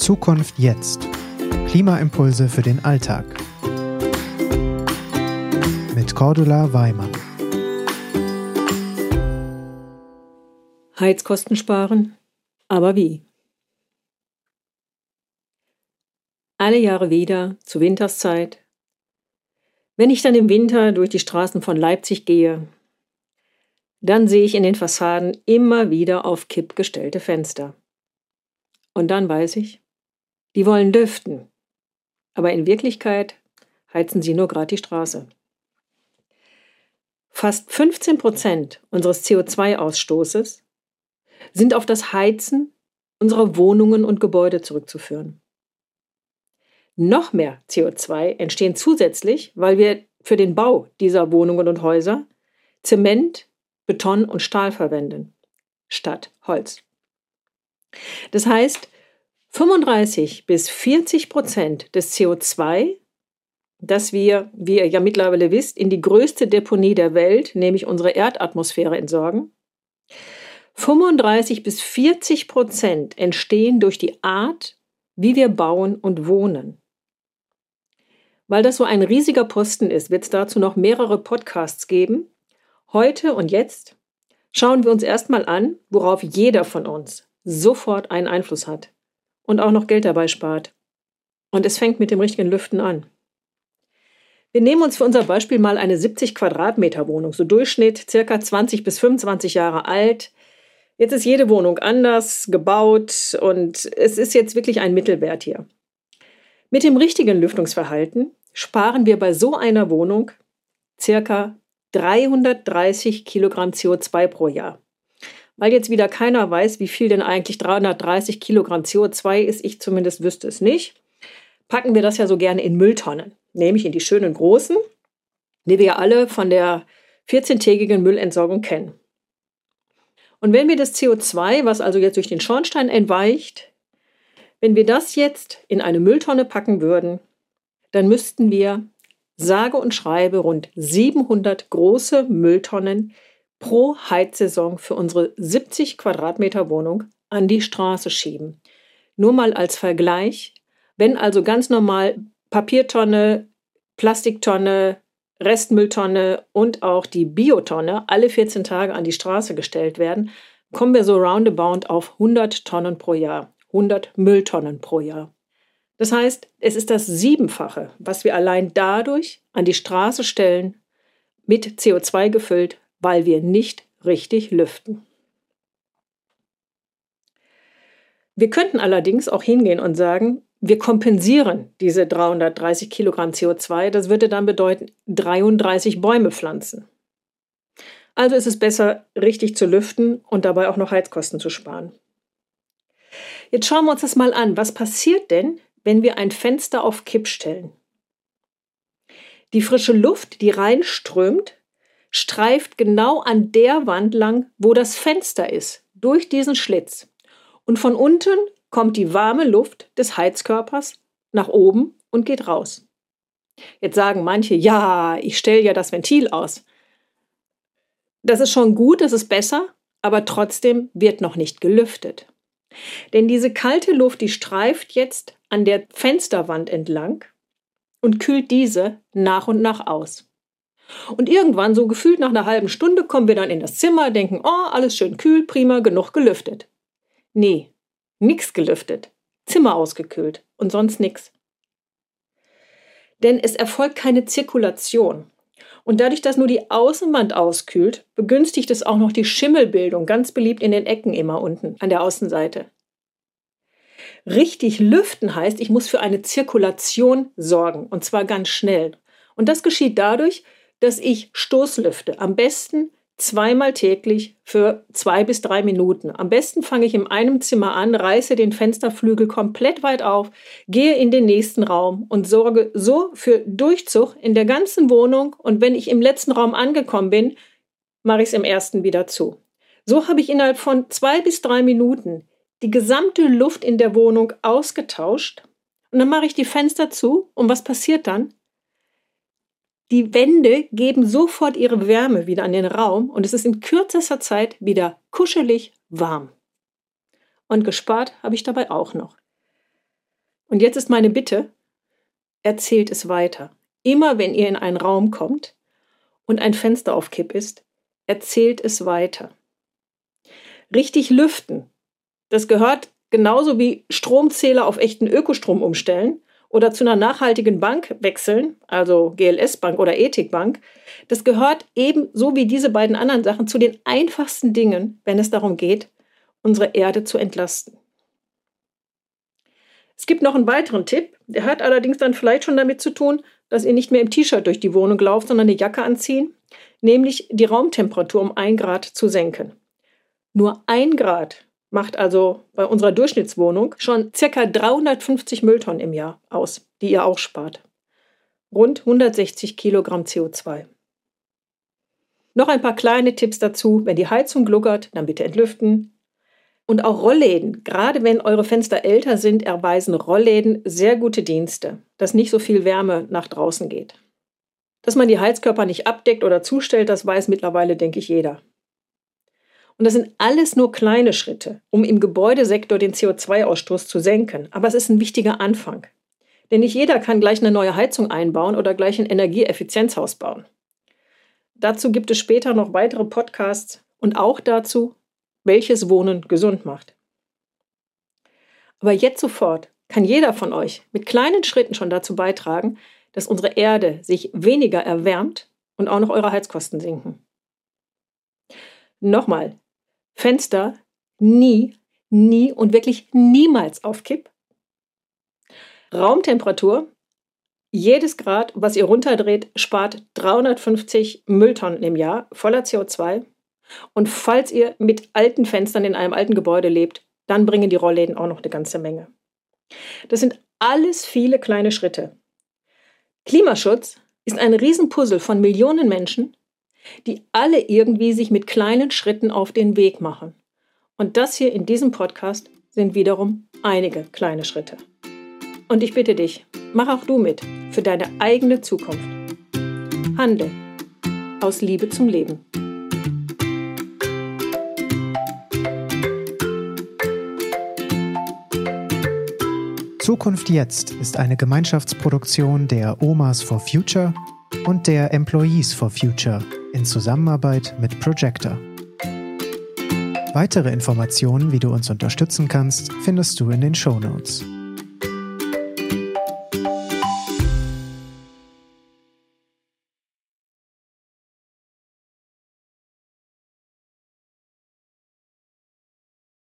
Zukunft jetzt. Klimaimpulse für den Alltag. Mit Cordula Weimann. Heizkosten sparen, aber wie? Alle Jahre wieder zur Winterszeit. Wenn ich dann im Winter durch die Straßen von Leipzig gehe, dann sehe ich in den Fassaden immer wieder auf Kipp gestellte Fenster. Und dann weiß ich, die wollen lüften. Aber in Wirklichkeit heizen sie nur gerade die Straße. Fast 15 Prozent unseres CO2-Ausstoßes sind auf das Heizen unserer Wohnungen und Gebäude zurückzuführen. Noch mehr CO2 entstehen zusätzlich, weil wir für den Bau dieser Wohnungen und Häuser Zement, Beton und Stahl verwenden, statt Holz. Das heißt, 35 bis 40 Prozent des CO2, das wir, wie ihr ja mittlerweile wisst, in die größte Deponie der Welt, nämlich unsere Erdatmosphäre, entsorgen, 35 bis 40 Prozent entstehen durch die Art, wie wir bauen und wohnen. Weil das so ein riesiger Posten ist, wird es dazu noch mehrere Podcasts geben. Heute und jetzt schauen wir uns erstmal an, worauf jeder von uns sofort einen Einfluss hat und auch noch Geld dabei spart. Und es fängt mit dem richtigen Lüften an. Wir nehmen uns für unser Beispiel mal eine 70 Quadratmeter Wohnung, so Durchschnitt circa 20 bis 25 Jahre alt. Jetzt ist jede Wohnung anders gebaut und es ist jetzt wirklich ein Mittelwert hier. Mit dem richtigen Lüftungsverhalten sparen wir bei so einer Wohnung circa 330 Kilogramm CO2 pro Jahr. Weil jetzt wieder keiner weiß, wie viel denn eigentlich 330 Kilogramm CO2 ist, ich zumindest wüsste es nicht, packen wir das ja so gerne in Mülltonnen, nämlich in die schönen großen, die wir ja alle von der 14-tägigen Müllentsorgung kennen. Und wenn wir das CO2, was also jetzt durch den Schornstein entweicht, wenn wir das jetzt in eine Mülltonne packen würden, dann müssten wir sage und schreibe rund 700 große Mülltonnen pro Heizsaison für unsere 70 Quadratmeter Wohnung an die Straße schieben. Nur mal als Vergleich, wenn also ganz normal Papiertonne, Plastiktonne, Restmülltonne und auch die Biotonne alle 14 Tage an die Straße gestellt werden, kommen wir so roundabout auf 100 Tonnen pro Jahr, 100 Mülltonnen pro Jahr. Das heißt, es ist das Siebenfache, was wir allein dadurch an die Straße stellen, mit CO2 gefüllt, weil wir nicht richtig lüften. Wir könnten allerdings auch hingehen und sagen, wir kompensieren diese 330 Kilogramm CO2. Das würde dann bedeuten 33 Bäume pflanzen. Also ist es besser, richtig zu lüften und dabei auch noch Heizkosten zu sparen. Jetzt schauen wir uns das mal an. Was passiert denn, wenn wir ein Fenster auf Kipp stellen. Die frische Luft, die reinströmt, streift genau an der Wand lang, wo das Fenster ist, durch diesen Schlitz. Und von unten kommt die warme Luft des Heizkörpers nach oben und geht raus. Jetzt sagen manche, ja, ich stelle ja das Ventil aus. Das ist schon gut, das ist besser, aber trotzdem wird noch nicht gelüftet. Denn diese kalte Luft, die streift jetzt an der Fensterwand entlang und kühlt diese nach und nach aus. Und irgendwann, so gefühlt nach einer halben Stunde, kommen wir dann in das Zimmer, denken, oh, alles schön kühl, prima, genug gelüftet. Nee, nix gelüftet. Zimmer ausgekühlt und sonst nix. Denn es erfolgt keine Zirkulation. Und dadurch, dass nur die Außenwand auskühlt, begünstigt es auch noch die Schimmelbildung, ganz beliebt in den Ecken immer unten an der Außenseite. Richtig lüften heißt, ich muss für eine Zirkulation sorgen und zwar ganz schnell. Und das geschieht dadurch, dass ich Stoßlüfte. Am besten zweimal täglich für zwei bis drei Minuten. Am besten fange ich in einem Zimmer an, reiße den Fensterflügel komplett weit auf, gehe in den nächsten Raum und sorge so für Durchzug in der ganzen Wohnung. Und wenn ich im letzten Raum angekommen bin, mache ich es im ersten wieder zu. So habe ich innerhalb von zwei bis drei Minuten die gesamte Luft in der Wohnung ausgetauscht und dann mache ich die Fenster zu und was passiert dann? Die Wände geben sofort ihre Wärme wieder an den Raum und es ist in kürzester Zeit wieder kuschelig warm. Und gespart habe ich dabei auch noch. Und jetzt ist meine Bitte, erzählt es weiter. Immer wenn ihr in einen Raum kommt und ein Fenster auf Kipp ist, erzählt es weiter. Richtig lüften, das gehört genauso wie Stromzähler auf echten Ökostrom umstellen oder zu einer nachhaltigen Bank wechseln, also GLS Bank oder Ethik Bank, das gehört ebenso wie diese beiden anderen Sachen zu den einfachsten Dingen, wenn es darum geht, unsere Erde zu entlasten. Es gibt noch einen weiteren Tipp, der hat allerdings dann vielleicht schon damit zu tun, dass ihr nicht mehr im T-Shirt durch die Wohnung lauft, sondern eine Jacke anziehen, nämlich die Raumtemperatur um ein Grad zu senken. Nur ein Grad macht also bei unserer Durchschnittswohnung schon ca. 350 Mülltonnen im Jahr aus, die ihr auch spart. Rund 160 Kilogramm CO2. Noch ein paar kleine Tipps dazu. Wenn die Heizung gluckert, dann bitte entlüften. Und auch Rollläden, gerade wenn eure Fenster älter sind, erweisen Rollläden sehr gute Dienste, dass nicht so viel Wärme nach draußen geht. Dass man die Heizkörper nicht abdeckt oder zustellt, das weiß mittlerweile, denke ich, jeder. Und das sind alles nur kleine Schritte, um im Gebäudesektor den CO2-Ausstoß zu senken. Aber es ist ein wichtiger Anfang. Denn nicht jeder kann gleich eine neue Heizung einbauen oder gleich ein Energieeffizienzhaus bauen. Dazu gibt es später noch weitere Podcasts und auch dazu, welches Wohnen gesund macht. Aber jetzt sofort kann jeder von euch mit kleinen Schritten schon dazu beitragen, dass unsere Erde sich weniger erwärmt und auch noch eure Heizkosten sinken. Nochmal, Fenster nie, nie und wirklich niemals auf Kipp. Raumtemperatur. Jedes Grad, was ihr runterdreht, spart 350 Mülltonnen im Jahr voller CO2. Und falls ihr mit alten Fenstern in einem alten Gebäude lebt, dann bringen die Rollläden auch noch eine ganze Menge. Das sind alles viele kleine Schritte. Klimaschutz ist ein Riesenpuzzle von Millionen Menschen, die alle irgendwie sich mit kleinen Schritten auf den Weg machen. Und das hier in diesem Podcast sind wiederum einige kleine Schritte. Und ich bitte dich, mach auch du mit für deine eigene Zukunft. Handel aus Liebe zum Leben. Zukunft jetzt ist eine Gemeinschaftsproduktion der Omas for Future und der Employees for Future in Zusammenarbeit mit Projector. Weitere Informationen, wie du uns unterstützen kannst, findest du in den Show Notes.